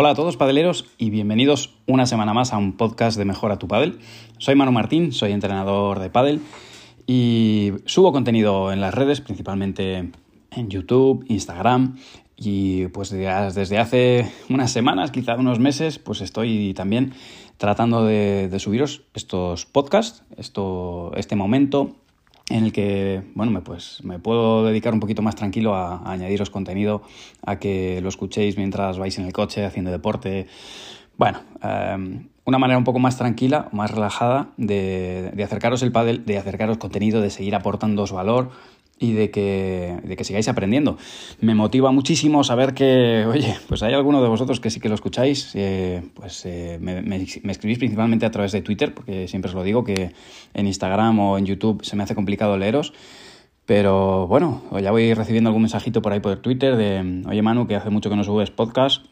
Hola a todos padeleros y bienvenidos una semana más a un podcast de Mejora tu Padel. Soy Manu Martín, soy entrenador de Padel y subo contenido en las redes, principalmente en YouTube, Instagram y pues desde hace unas semanas, quizá unos meses, pues estoy también tratando de, subiros estos podcasts, esto, este momento en el que bueno, me, pues, me puedo dedicar un poquito más tranquilo a, añadiros contenido, a que lo escuchéis mientras vais en el coche haciendo deporte. Bueno, em, una manera un poco más tranquila, más relajada de, de acercaros el pádel, de acercaros contenido, de seguir aportándoos valor, y de que, de que sigáis aprendiendo. Me motiva muchísimo saber que, oye, pues hay alguno de vosotros que sí que lo escucháis, eh, pues eh, me, me, escribís principalmente a través de Twitter, porque siempre os lo digo que en Instagram o en YouTube se me hace complicado leeros. Pero bueno, ya voy recibiendo algún mensajito por ahí por Twitter de, oye Manu, que hace mucho que no subes podcast,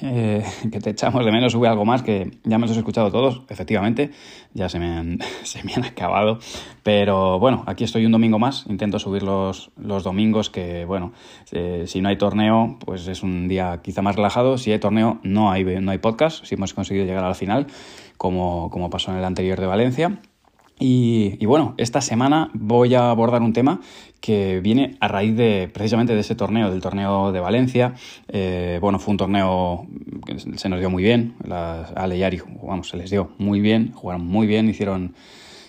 eh, que te echamos de menos, sube algo más, que ya me los he escuchado todos, efectivamente, ya se me han, se me han acabado, pero bueno, aquí estoy un domingo más, intento subir los, los domingos, que bueno, eh, si no hay torneo, pues es un día quizá más relajado, si hay torneo no hay, no hay podcast, si hemos conseguido llegar al final, como, como pasó en el anterior de Valencia, y, bueno, esta semana voy a abordar un tema que viene a raíz de precisamente de ese torneo, del torneo de Valencia. Eh, bueno, fue un torneo que se nos dio muy bien. Las Ale y Ari, vamos, se les dio muy bien, jugaron muy bien, hicieron,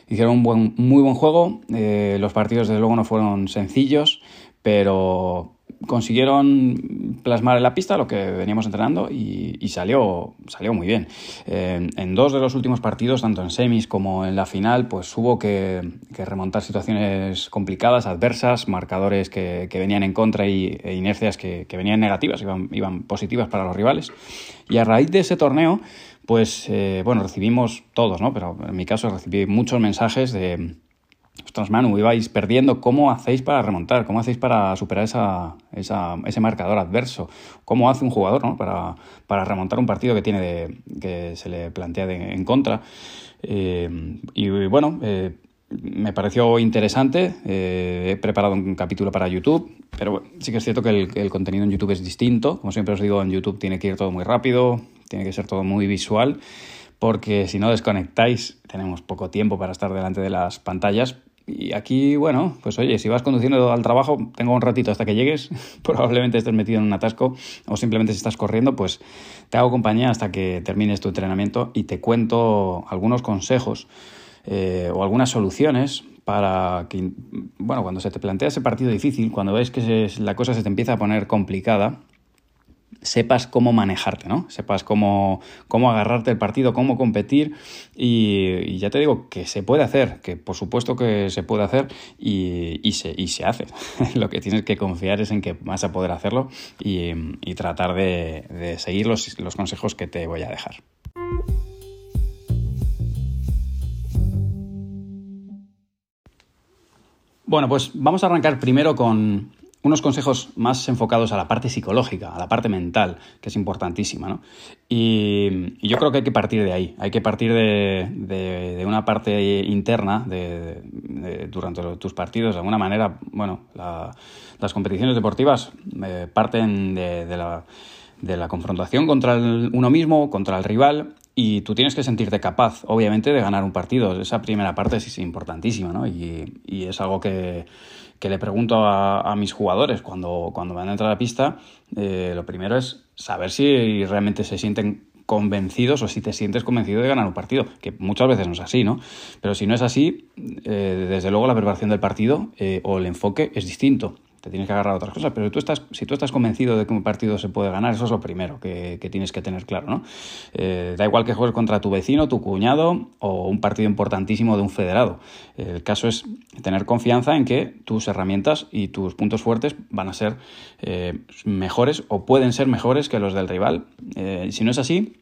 hicieron un buen, muy buen juego. Eh, los partidos, desde luego, no fueron sencillos, pero consiguieron plasmar en la pista lo que veníamos entrenando y, salió, salió muy bien. Eh, en dos de los últimos partidos, tanto en semis como en la final, pues hubo que, remontar situaciones complicadas, adversas, marcadores que, venían en contra y, e inercias que, venían negativas, iban, iban positivas para los rivales. Y a raíz de ese torneo, pues eh, bueno, recibimos todos, ¿no? Pero en mi caso recibí muchos mensajes de ostras, Manu, ibais perdiendo, ¿cómo hacéis para remontar? ¿Cómo hacéis para superar esa, ese marcador adverso? ¿Cómo hace un jugador ¿no? para, para, remontar un partido que, tiene de, que se le plantea en contra? Eh, y bueno, eh, me pareció interesante. Eh, he preparado un capítulo para YouTube, pero sí que es cierto que el, el, contenido en YouTube es distinto. Como siempre os digo, en YouTube tiene que ir todo muy rápido, tiene que ser todo muy visual porque si no desconectáis tenemos poco tiempo para estar delante de las pantallas. Y aquí, bueno, pues oye, si vas conduciendo al trabajo, tengo un ratito hasta que llegues, probablemente estés metido en un atasco o simplemente si estás corriendo, pues te hago compañía hasta que termines tu entrenamiento y te cuento algunos consejos eh, o algunas soluciones para que, bueno, cuando se te plantea ese partido difícil, cuando ves que la cosa se te empieza a poner complicada, sepas cómo manejarte, ¿no? Sepas cómo, cómo agarrarte el partido, cómo competir y, ya te digo que se puede hacer, que por supuesto que se puede hacer y, y, se, y se hace. Lo que tienes que confiar es en que vas a poder hacerlo y, tratar de, de seguir los, los consejos que te voy a dejar. Bueno, pues vamos a arrancar primero con, unos consejos más enfocados a la parte psicológica, a la parte mental, que es importantísima, ¿no? Y, yo creo que hay que partir de ahí, hay que partir de, una parte interna de, durante tus partidos. De alguna manera, bueno, las competiciones deportivas eh, parten de, la, confrontación contra uno mismo, contra el rival, y tú tienes que sentirte capaz, obviamente, de ganar un partido. Esa primera parte es importantísima, ¿no? Y es algo que, que le pregunto a, mis jugadores cuando, cuando van a entrar a la pista, eh, lo primero es saber si realmente se sienten convencidos o si te sientes convencido de ganar un partido, que muchas veces no es así, ¿no? Pero si no es así, eh, desde luego la preparación del partido eh, o el enfoque es distinto te tienes que agarrar a otras cosas, pero tú estás, si tú estás convencido de que un partido se puede ganar, eso es lo primero que, tienes que tener claro, ¿no? Eh, da igual que juegues contra tu vecino, tu cuñado o un partido importantísimo de un federado. El caso es tener confianza en que tus herramientas y tus puntos fuertes van a ser eh, mejores o pueden ser mejores que los del rival. Eh, si no es así,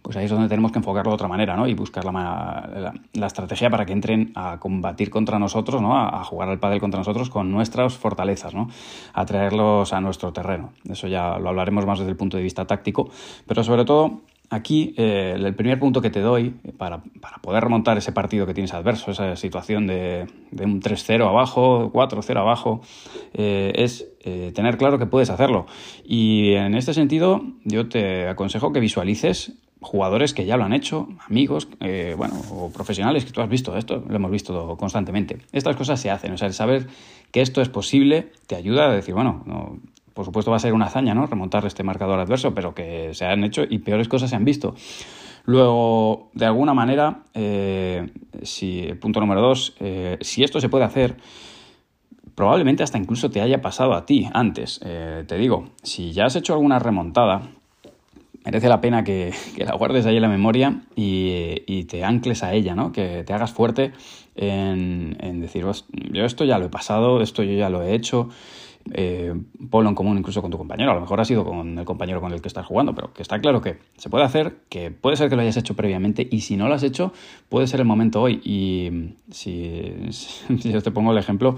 pues ahí es donde tenemos que enfocarlo de otra manera, ¿no? Y buscar la, la, estrategia para que entren a combatir contra nosotros, ¿no? A, jugar al pádel contra nosotros con nuestras fortalezas, ¿no? A traerlos a nuestro terreno. Eso ya lo hablaremos más desde el punto de vista táctico, pero sobre todo aquí eh, el primer punto que te doy para, poder remontar ese partido que tienes adverso, esa situación de, un 3-0 abajo, 4-0 abajo, eh, es eh, tener claro que puedes hacerlo. Y en este sentido, yo te aconsejo que visualices jugadores que ya lo han hecho, amigos, bueno, o profesionales que tú has visto, esto lo hemos visto constantemente. Estas cosas se hacen, o sea, el saber que esto es posible te ayuda a decir, bueno, no, por supuesto va a ser una hazaña, ¿no? Remontar este marcador adverso, pero que se han hecho y peores cosas se han visto. Luego, de alguna manera, eh, si, punto número dos, eh, si esto se puede hacer, probablemente hasta incluso te haya pasado a ti antes. Eh, te digo, si ya has hecho alguna remontada, merece la pena que, la guardes ahí en la memoria y, te ancles a ella, ¿no? Que te hagas fuerte en, en decir, yo esto ya lo he pasado, esto yo ya lo he hecho eh, ponlo en común incluso con tu compañero. A lo mejor ha sido con el compañero con el que estás jugando, pero que está claro que se puede hacer, que puede ser que lo hayas hecho previamente y si no lo has hecho, puede ser el momento hoy. Y si, si yo te pongo el ejemplo,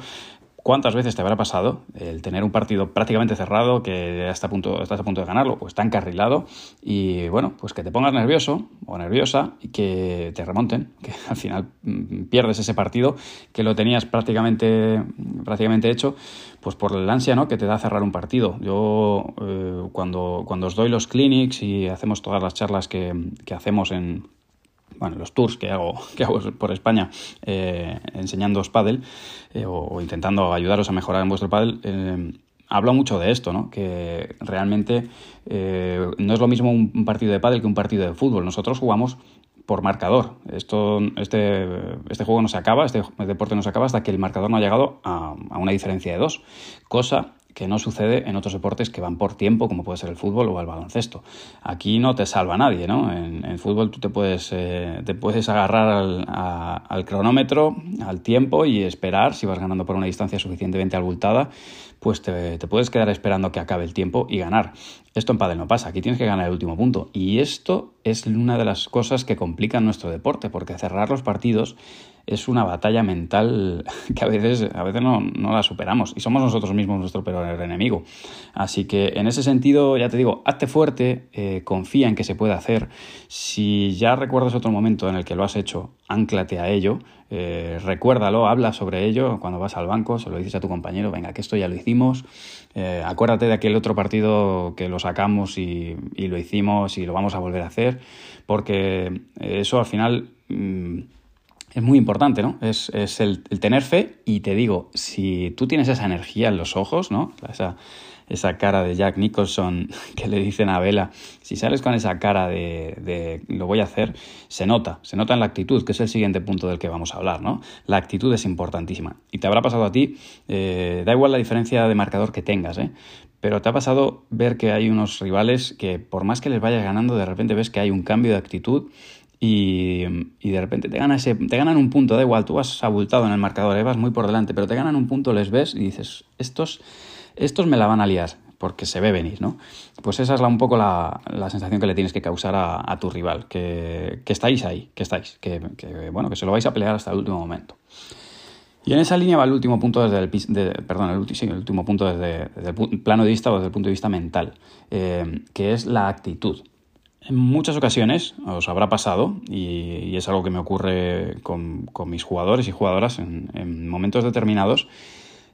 ¿Cuántas veces te habrá pasado el tener un partido prácticamente cerrado, que a punto, estás a punto de ganarlo, pues está encarrilado y bueno, pues que te pongas nervioso o nerviosa y que te remonten, que al final mm, pierdes ese partido que lo tenías prácticamente, prácticamente hecho, pues por el ansia ¿no? que te da cerrar un partido. Yo eh, cuando, cuando os doy los clinics y hacemos todas las charlas que, que hacemos en, bueno, los tours que hago, que hago por España eh, enseñándoos pádel eh, o, intentando ayudaros a mejorar en vuestro pádel, eh, hablo mucho de esto, ¿no? que realmente eh, no es lo mismo un partido de pádel que un partido de fútbol. Nosotros jugamos por marcador. Esto, este, este juego no se acaba, este deporte no se acaba hasta que el marcador no ha llegado a, a una diferencia de dos, cosa que no sucede en otros deportes que van por tiempo, como puede ser el fútbol o el baloncesto. Aquí no te salva nadie, ¿no? En, el fútbol tú te puedes, eh, te puedes agarrar al, al, cronómetro, al tiempo y esperar, si vas ganando por una distancia suficientemente abultada, pues te, te, puedes quedar esperando que acabe el tiempo y ganar. Esto en pádel no pasa, aquí tienes que ganar el último punto. Y esto es una de las cosas que complican nuestro deporte, porque cerrar los partidos es una batalla mental que a veces, a veces no, no, la superamos. Y somos nosotros mismos nuestro peor enemigo. Así que en ese sentido, ya te digo, hazte fuerte, eh, confía en que se puede hacer. Si ya recuerdas otro momento en el que lo has hecho, anclate a ello, eh, recuérdalo, habla sobre ello. Cuando vas al banco, se lo dices a tu compañero, venga, que esto ya lo hicimos, eh, acuérdate de aquel otro partido que lo sacamos y, y, lo hicimos y lo vamos a volver a hacer, porque eso al final... Mm, es muy importante, ¿no? Es, el, tener fe y te digo, si tú tienes esa energía en los ojos, ¿no? Esa, esa cara de Jack Nicholson que le dicen a Vela, si sales con esa cara de, lo voy a hacer, se nota, se nota en la actitud, que es el siguiente punto del que vamos a hablar, ¿no? La actitud es importantísima. Y te habrá pasado a ti, eh, da igual la diferencia de marcador que tengas, ¿eh? Pero te ha pasado ver que hay unos rivales que por más que les vayas ganando, de repente ves que hay un cambio de actitud y, de repente te, gana te ganan un punto, da igual, tú has abultado en el marcador, vas muy por delante, pero te ganan un punto, les ves y dices, estos, estos me la van a liar, porque se ve venir, ¿no? Pues esa es la, un poco la, sensación que le tienes que causar a, tu rival, que, estáis ahí, que estáis, que, bueno, que se lo vais a pelear hasta el último momento. Y en esa línea va el último punto desde el, perdón, el, último punto desde, el plano de vista o desde el punto de vista mental, eh, que es la actitud. En muchas ocasiones os habrá pasado, y, es algo que me ocurre con, mis jugadores y jugadoras en, momentos determinados,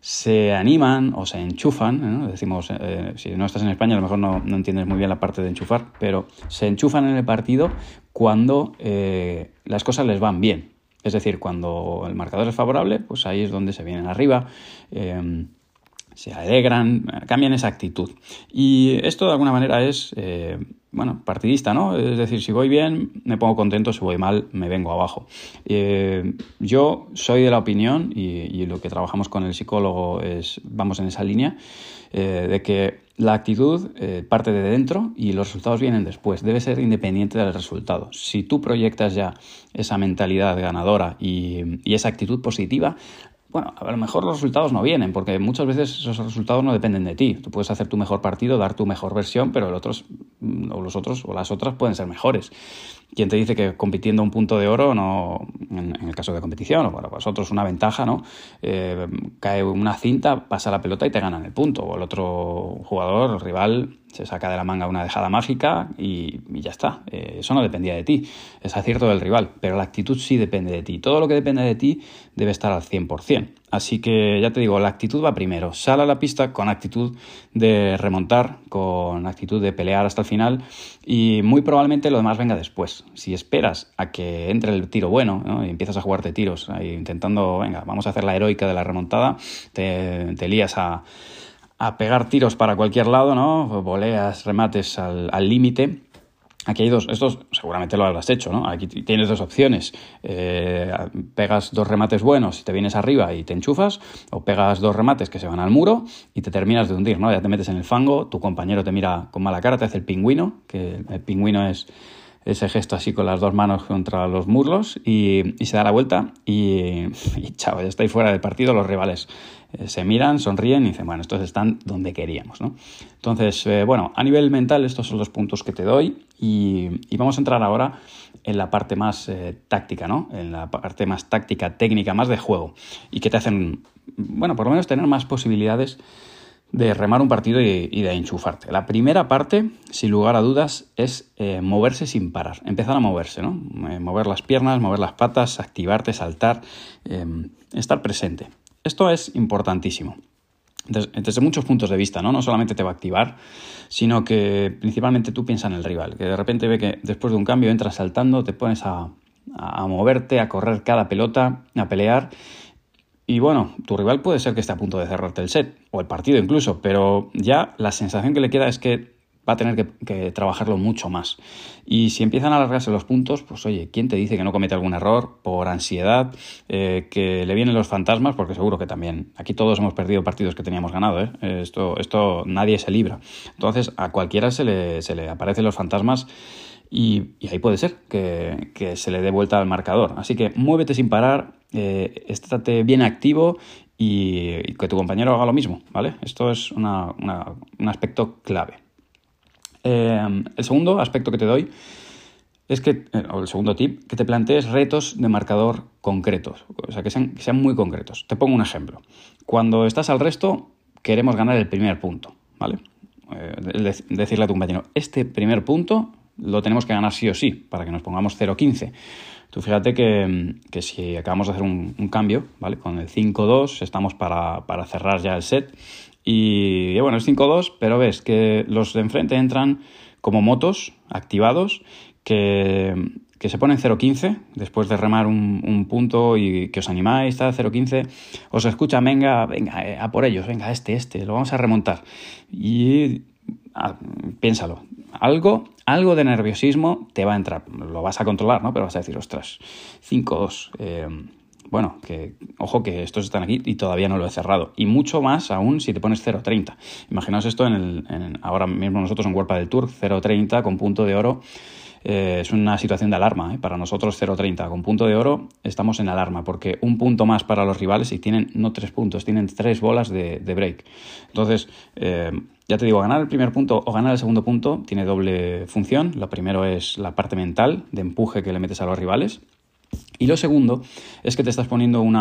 se animan o se enchufan, decimos, eh, si no estás en España a lo mejor no, entiendes muy bien la parte de enchufar, pero se enchufan en el partido cuando eh, las cosas les van bien. Es decir, cuando el marcador es favorable, pues ahí es donde se vienen arriba. Eh, se alegran, cambian esa actitud. Y esto de alguna manera es, eh, bueno, partidista, ¿no? Es decir, si voy bien, me pongo contento, si voy mal, me vengo abajo. Eh, yo soy de la opinión, y, lo que trabajamos con el psicólogo es, vamos en esa línea, eh, de que la actitud parte de dentro y los resultados vienen después. Debe ser independiente del resultado. Si tú proyectas ya esa mentalidad ganadora y, y esa actitud positiva, bueno, a lo mejor los resultados no vienen, porque muchas veces esos resultados no dependen de ti. Tú puedes hacer tu mejor partido, dar tu mejor versión, pero el mm, o los otros o las otras pueden ser mejores. ¿Quién te dice que compitiendo un punto de oro, no, en, el caso de competición, o para vosotros una ventaja, ¿no? Eh, cae una cinta, pasa la pelota y te ganan el punto, o el otro jugador, el rival, se saca de la manga una dejada mágica y, ya está. Eh, eso no dependía de ti, es acierto del rival, pero la actitud sí depende de ti. Todo lo que depende de ti debe estar al 100%. Así que ya te digo, la actitud va primero. Sal a la pista con actitud de remontar, con actitud de pelear hasta el final y muy probablemente lo demás venga después. Si esperas a que entre el tiro bueno y empiezas a jugarte tiros intentando, venga, vamos a hacer la heroica de la remontada, te, te lías a a pegar tiros para cualquier lado, ¿no? Voleas, remates al límite. Aquí hay dos, estos seguramente lo habrás hecho, ¿no? Aquí tienes dos opciones. Eh, pegas dos remates buenos y te vienes arriba y te enchufas, o pegas dos remates que se van al muro y te terminas de hundir, ¿no? Ya te metes en el fango, tu compañero te mira con mala cara, te hace el pingüino, que el pingüino es ese gesto así con las dos manos contra los muslos y, se da la vuelta y, y chao, ya está ahí fuera del partido, los rivales eh, se miran, sonríen y dicen, bueno, estos están donde queríamos, ¿no? Entonces, eh, bueno, a nivel mental estos son los puntos que te doy y, vamos a entrar ahora en la parte más eh, táctica, ¿no? En la parte más táctica, técnica, más de juego y que te hacen, bueno, por lo menos tener más posibilidades de remar un partido y, de enchufarte. La primera parte, sin lugar a dudas, es eh, moverse sin parar, empezar a moverse, ¿no? Eh, mover las piernas, mover las patas, activarte, saltar, em, estar presente. Esto es importantísimo. Desde, muchos puntos de vista, ¿no? No solamente te va a activar, sino que principalmente tú piensas en el rival, que de repente ve que después de un cambio entras saltando, te pones a, a moverte, a correr cada pelota, a pelear y bueno, tu rival puede ser que esté a punto de cerrarte el set, o el partido incluso, pero ya la sensación que le queda es que va a tener que, trabajarlo mucho más. Y si empiezan a alargarse los puntos, pues oye, ¿quién te dice que no comete algún error por ansiedad, eh, que le vienen los fantasmas? Porque seguro que también, aquí todos hemos perdido partidos que teníamos ganado, ¿eh? Esto, esto nadie se libra. Entonces a cualquiera se le, se le aparecen los fantasmas y, ahí puede ser que, se le dé vuelta al marcador. Así que muévete sin parar, eh, estate bien activo y, que tu compañero haga lo mismo, ¿vale? Esto es un aspecto clave. Eh, el segundo aspecto que te doy es que, eh, o el segundo tip, que te plantees retos de marcador concretos, o sea, que sean, sean muy concretos. Te pongo un ejemplo. Cuando estás al resto, queremos ganar el primer punto, ¿vale? decirle a tu compañero, este primer punto lo tenemos que ganar sí o sí, para que nos pongamos 0-15. Tú fíjate que, si acabamos de hacer un, cambio, ¿vale? Con el 5-2 estamos para, cerrar ya el set. Y, bueno, es 5-2, pero ves que los de enfrente entran como motos activados que, se ponen 0-15 después de remar un, punto y que os animáis, está 0-15, os escuchan, venga, venga, eh, a por ellos, venga, este, este, lo vamos a remontar. Y ah, piénsalo, algo, algo de nerviosismo te va a entrar. Lo vas a controlar, ¿no? Pero vas a decir, ostras, 5-2. Eh, bueno, que ojo que estos están aquí y todavía no lo he cerrado. Y mucho más aún si te pones 0.30. Imaginaos esto en el, ahora mismo nosotros en World del Tour, 0.30 con punto de oro. Eh, es una situación de alarma. ¿eh? Para nosotros 0.30 con punto de oro estamos en alarma porque un punto más para los rivales y tienen no tres puntos, tienen tres bolas de, break. Entonces, eh, ya te digo, ganar el primer punto o ganar el segundo punto tiene doble función. Lo primero es la parte mental de empuje que le metes a los rivales. Y lo segundo es que te estás poniendo un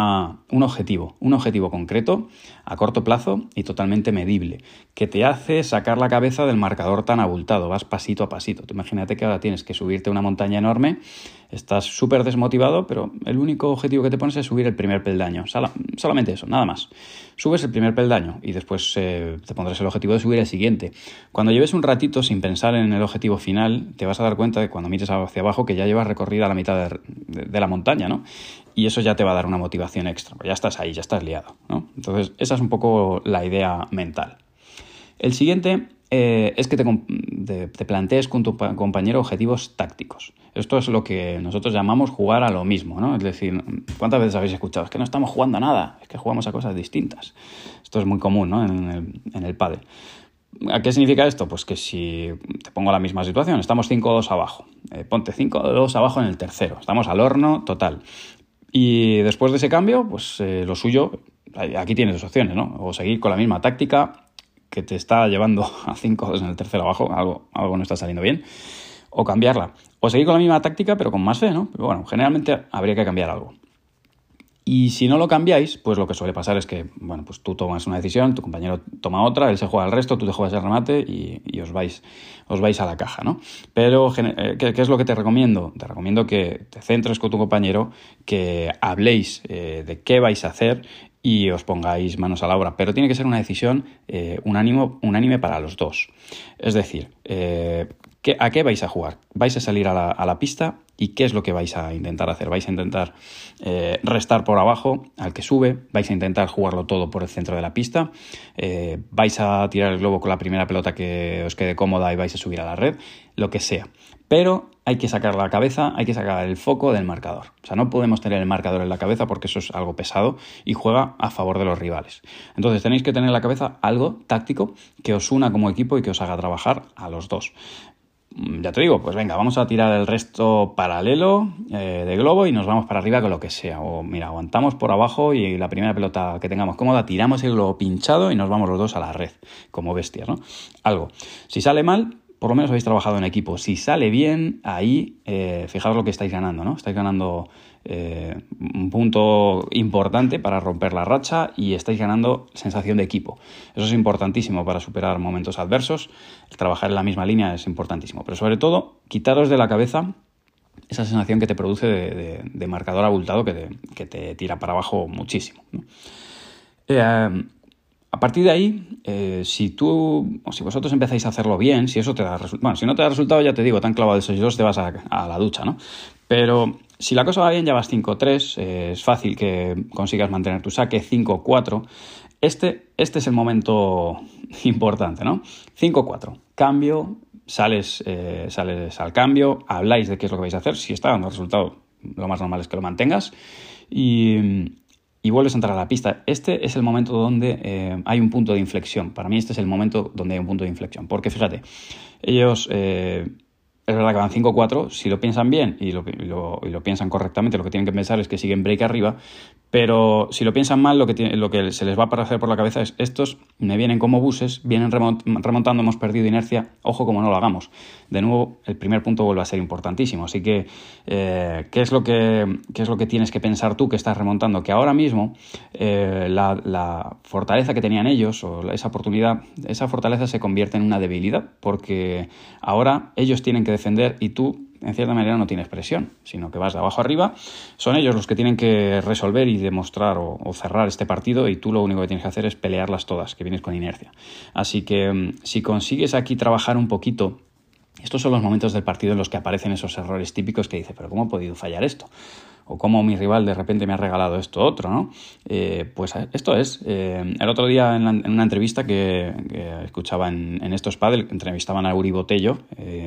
objetivo, un objetivo concreto, a corto plazo y totalmente medible, que te hace sacar la cabeza del marcador tan abultado, vas pasito a pasito. imagínate que ahora tienes que subirte una montaña enorme, estás súper desmotivado, pero el único objetivo que te pones es subir el primer peldaño, solamente eso, nada más. Subes el primer peldaño y después eh, te pondrás el objetivo de subir el siguiente. Cuando lleves un ratito sin pensar en el objetivo final, te vas a dar cuenta de cuando mires hacia abajo que ya llevas recorrida la mitad de la montaña Y eso ya te va a dar una motivación extra, ya estás ahí, ya estás liado, ¿no? Entonces, esa es un poco la idea mental. El siguiente eh, es que te, plantees con tu compañero objetivos tácticos. Esto es lo que nosotros llamamos jugar a lo mismo, ¿no? Es decir, ¿cuántas veces habéis escuchado? Es que no estamos jugando a nada, es que jugamos a cosas distintas. Esto es muy común. En el, en el. ¿A qué significa esto? Pues que si te pongo la misma situación, estamos 5-2 abajo, eh, ponte 5-2 abajo en el tercero, estamos al horno total. Y después de ese cambio, pues eh, lo suyo, aquí tienes dos opciones, ¿no? O seguir con la misma táctica que te está llevando a 5-2 en el tercero abajo, algo, algo no está saliendo bien, o cambiarla. O seguir con la misma táctica, pero con más fe, ¿no? Pero bueno, generalmente habría que cambiar algo. Y si no lo cambiáis, pues lo que suele pasar es que, bueno, pues tú tomas una decisión, tu compañero toma otra, él se juega el resto, tú te juegas el remate y, os, vais, os vais a la caja, ¿no? Pero, eh, ¿qué, es lo que te recomiendo? Te recomiendo que te centres con tu compañero, que habléis eh, de qué vais a hacer y os pongáis manos a la obra. Pero tiene que ser una decisión eh, unánime, para los dos. Es decir, ¿a qué vais a jugar? ¿Vais a salir a la, a la pista ¿Y qué es lo que vais a intentar hacer? ¿Vais a intentar eh, restar por abajo al que sube? ¿Vais a intentar jugarlo todo por el centro de la pista? Eh, ¿Vais a tirar el globo con la primera pelota que os quede cómoda y vais a subir a la red? Lo que sea. Pero hay que sacar la cabeza, hay que sacar el foco del marcador. O sea, no podemos tener el marcador en la cabeza porque eso es algo pesado y juega a favor de los rivales. Entonces tenéis que tener en la cabeza algo táctico que os una como equipo y que os haga trabajar a los dos. Mm, ya te digo, pues venga, vamos a tirar el resto paralelo eh, de globo y nos vamos para arriba con lo que sea. O mira, aguantamos por abajo y la primera pelota que tengamos cómoda, tiramos el globo pinchado y nos vamos los dos a la red, como bestias, ¿no? Algo. Si sale mal, por lo menos habéis trabajado en equipo. Si sale bien, ahí eh, fijaos lo que estáis ganando, ¿no? Estáis ganando eh, un punto importante para romper la racha y estáis ganando sensación de equipo. Eso es importantísimo para superar momentos adversos. El trabajar en la misma línea es importantísimo. Pero sobre todo, quitaros de la cabeza esa sensación que te produce de, marcador abultado que te, tira para abajo muchísimo. Eh, a partir de ahí, eh, si tú o si vosotros empezáis a hacerlo bien, si eso te da bueno, si no te da resultado, ya te digo, tan clavado de 6-2 te vas a, la ducha, ¿no? Pero si la cosa va bien, ya vas 5-3, eh, es fácil que consigas mantener tu saque 5-4. Este, este es el momento importante, ¿no? 5-4, cambio, sales, eh, sales al cambio, habláis de qué es lo que vais a hacer, si está dando resultado, lo más normal es que lo mantengas. Y, y vuelves a entrar a la pista. Este es el momento donde eh, hay un punto de inflexión. Para mí este es el momento donde hay un punto de inflexión. Porque fíjate, ellos eh, es verdad que van 5-4, si lo piensan bien y lo, y lo, piensan correctamente, lo que tienen que pensar es que siguen break arriba, pero si lo piensan mal, lo que, lo que se les va a aparecer por la cabeza es estos me vienen como buses, vienen remontando, hemos perdido inercia, ojo como no lo hagamos. De nuevo, el primer punto vuelve a ser importantísimo. Así que, eh, ¿qué, es lo que ¿qué es lo que tienes que pensar tú que estás remontando? Que ahora mismo eh, la, fortaleza que tenían ellos, o esa oportunidad, esa fortaleza se convierte en una debilidad, porque ahora ellos tienen que defender y tú en cierta manera no tienes presión, sino que vas de abajo arriba. Son ellos los que tienen que resolver y demostrar o, cerrar este partido y tú lo único que tienes que hacer es pelearlas todas, que vienes con inercia. Así que mm, si consigues aquí trabajar un poquito estos son los momentos del partido en los que aparecen esos errores típicos que dice, pero ¿cómo he podido fallar esto? O cómo mi rival de repente me ha regalado esto otro, ¿no? Eh, pues eh, esto es. Eh, el otro día en, una entrevista que, escuchaba en, estos padres, entrevistaban a Uri Botello,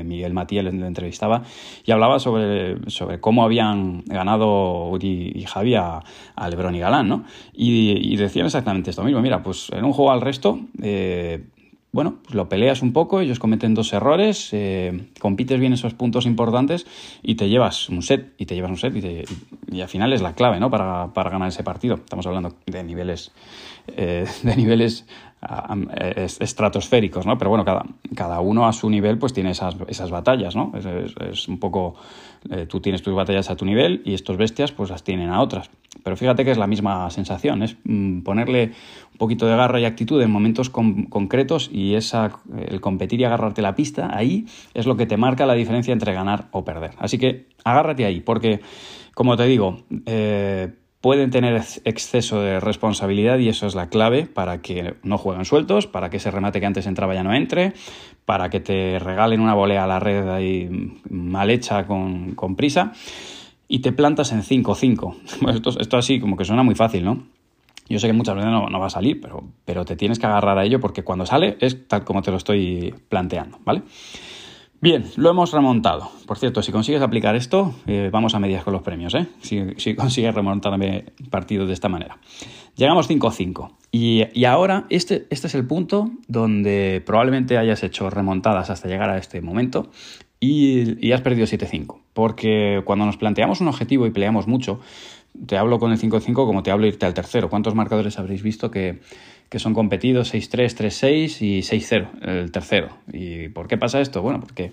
Miguel Matías le entrevistaba, y hablaba sobre, sobre cómo habían ganado Uri y Javi a, Lebron y Galán, ¿no? Y, decían exactamente esto mismo. Mira, pues en un juego al resto bueno, pues lo peleas un poco, ellos cometen dos errores, eh, compites bien esos puntos importantes y te llevas un set, y te llevas un set, y, al final es la clave, ¿no? Para, ganar ese partido. Estamos hablando de niveles, eh, de niveles estratosféricos, ¿no? Pero bueno, cada, cada uno a su nivel pues tiene esas, esas batallas, ¿no? Es, un poco, eh, tú tienes tus batallas a tu nivel y estos bestias pues las tienen a otras. Pero fíjate que es la misma sensación, es mm, ponerle un poquito de garra y actitud en momentos concretos y esa, el competir y agarrarte la pista, ahí es lo que te marca la diferencia entre ganar o perder. Así que agárrate ahí, porque como te digo, eh, pueden tener exceso de responsabilidad y eso es la clave para que no jueguen sueltos, para que ese remate que antes entraba ya no entre, para que te regalen una volea a la red ahí mal hecha con, prisa y te plantas en 5-5. esto, esto así como que suena muy fácil, ¿no? Yo sé que muchas veces no, va a salir, pero te tienes que agarrar a ello porque cuando sale es tal como te lo estoy planteando, ¿vale? Bien, lo hemos remontado. Por cierto, si consigues aplicar esto, eh, vamos a medias con los premios, ¿eh? Si, consigues remontarme partidos de esta manera. Llegamos 5-5. Y, ahora, este, este es el punto donde probablemente hayas hecho remontadas hasta llegar a este momento y, y has perdido 7-5. Porque cuando nos planteamos un objetivo y peleamos mucho, te hablo con el 5-5 como te hablo irte al tercero. ¿Cuántos marcadores habréis visto que que son competidos 6-3, 3-6 y 6-0, el tercero. ¿Y por qué pasa esto? Bueno, porque,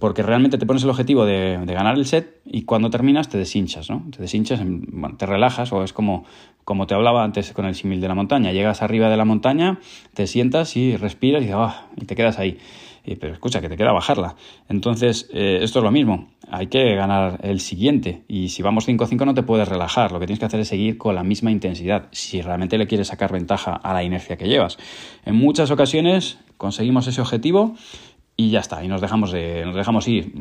porque realmente te pones el objetivo de, ganar el set y cuando terminas te deshinchas, ¿no? Te deshinchas, te relajas o es como, como te hablaba antes con el simil de la montaña. Llegas arriba de la montaña, te sientas y respiras y, ah, y te quedas ahí pero escucha, que te queda bajarla. Entonces, eh, esto es lo mismo. Hay que ganar el siguiente. Y si vamos 5-5 no te puedes relajar. Lo que tienes que hacer es seguir con la misma intensidad. Si realmente le quieres sacar ventaja a la inercia que llevas. En muchas ocasiones conseguimos ese objetivo y ya está, y nos dejamos, de, nos dejamos ir,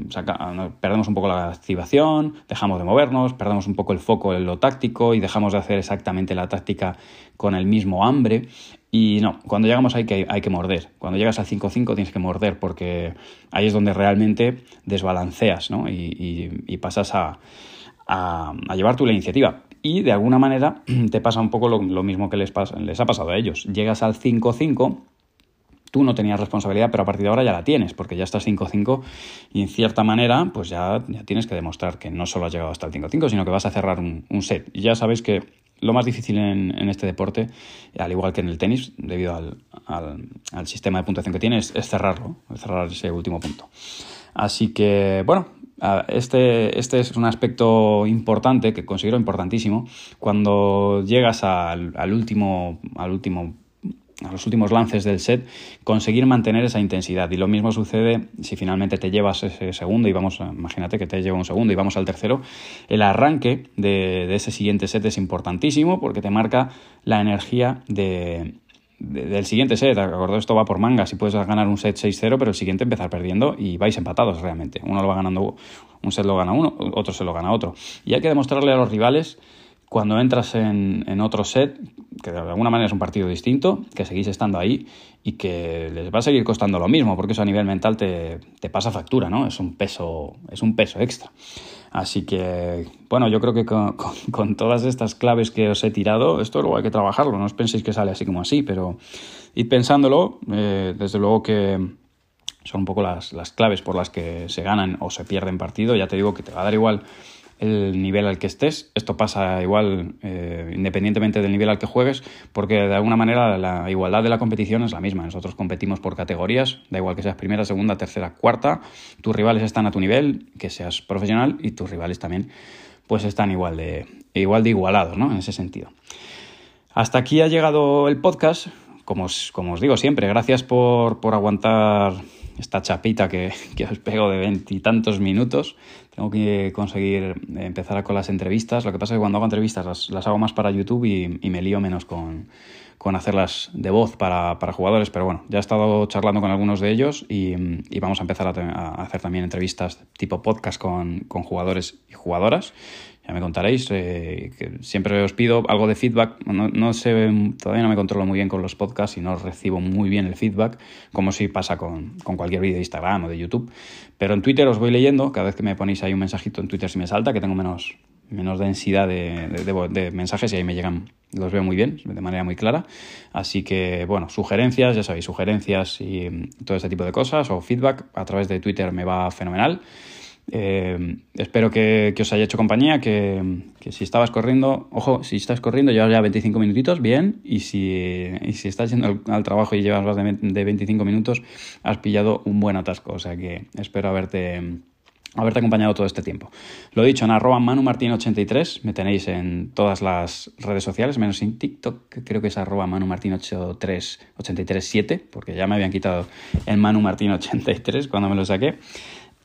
perdemos un poco la activación, dejamos de movernos, perdemos un poco el foco en lo táctico y dejamos de hacer exactamente la táctica con el mismo hambre. Y no, cuando llegamos hay que, hay que morder. Cuando llegas al 5-5 tienes que morder porque ahí es donde realmente desbalanceas ¿no? y, pasas a, a, llevar tú la iniciativa. Y de alguna manera te pasa un poco lo, mismo que les, les ha pasado a ellos. Llegas al 5-5 tú no tenías responsabilidad, pero a partir de ahora ya la tienes, porque ya estás 5-5 y en cierta manera, pues ya, tienes que demostrar que no solo has llegado hasta el 5-5, sino que vas a cerrar un, set. Y ya sabéis que lo más difícil en, este deporte, al igual que en el tenis, debido al, sistema de puntuación que tienes, es, cerrarlo, cerrar ese último punto. Así que, bueno, este, este, es un aspecto importante que considero importantísimo cuando llegas al, al último, al último a los últimos lances del set, conseguir mantener esa intensidad. Y lo mismo sucede si finalmente te llevas ese segundo y vamos, imagínate que te lleva un segundo y vamos al tercero, el arranque de, ese siguiente set es importantísimo porque te marca la energía de, del siguiente set. Acordó, esto va por manga. Si puedes ganar un set 6-0, pero el siguiente empezar perdiendo y vais empatados realmente. Uno lo va ganando, un set lo gana uno, otro se lo gana otro. Y hay que demostrarle a los rivales cuando entras en, en, otro set, que de alguna manera es un partido distinto, que seguís estando ahí y que les va a seguir costando lo mismo, porque eso a nivel mental te, pasa factura, ¿no? Es un peso, es un peso extra. Así que, bueno, yo creo que con, con, todas estas claves que os he tirado, esto luego hay que trabajarlo, no os penséis que sale así como así, pero id pensándolo, eh, desde luego que son un poco las, las claves por las que se ganan o se pierden partido, ya te digo que te va a dar igual el nivel al que estés. Esto pasa igual eh, independientemente del nivel al que juegues, porque de alguna manera la igualdad de la competición es la misma. Nosotros competimos por categorías, da igual que seas primera, segunda, tercera, cuarta. Tus rivales están a tu nivel, que seas profesional, y tus rivales también pues están igual de, igual de igualados, ¿no? En ese sentido. Hasta aquí ha llegado el podcast. Como como os digo siempre, gracias por, por aguantar esta chapita que, que os pego de veintitantos minutos. Tengo que conseguir empezar con las entrevistas. Lo que pasa es que cuando hago entrevistas las, hago más para YouTube y, me lío menos con, con hacerlas de voz para, para, jugadores. Pero bueno, ya he estado charlando con algunos de ellos y, y vamos a empezar a, hacer también entrevistas tipo podcast con, con jugadores y jugadoras ya me contaréis. Eh, que siempre os pido algo de feedback. No, no, sé, todavía no me controlo muy bien con los podcasts y no recibo muy bien el feedback, como si pasa con, con cualquier vídeo de Instagram o de YouTube. Pero en Twitter os voy leyendo, cada vez que me ponéis ahí un mensajito en Twitter si me salta, que tengo menos, menos densidad de, de, de, mensajes y ahí me llegan, los veo muy bien, de manera muy clara. Así que, bueno, sugerencias, ya sabéis, sugerencias y todo este tipo de cosas o feedback a través de Twitter me va fenomenal. Eh, espero que, os haya hecho compañía, que, si estabas corriendo, ojo, si estás corriendo llevas ya 25 minutitos, bien, y si, si estás yendo al, trabajo y llevas más de, 25 minutos, has pillado un buen atasco, o sea que espero haberte, haberte acompañado todo este tiempo. Lo dicho, en arroba manumartin83, me tenéis en todas las redes sociales, menos en TikTok, que creo que es arroba manumartin83837, porque ya me habían quitado el manumartin83 cuando me lo saqué.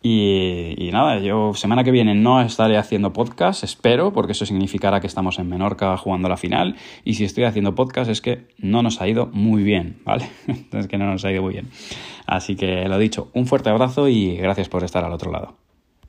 Y, nada, yo semana que viene no estaré haciendo podcast, espero, porque eso significará que estamos en Menorca jugando la final. Y si estoy haciendo podcast es que no nos ha ido muy bien, ¿vale? es que no nos ha ido muy bien. Así que lo dicho, un fuerte abrazo y gracias por estar al otro lado.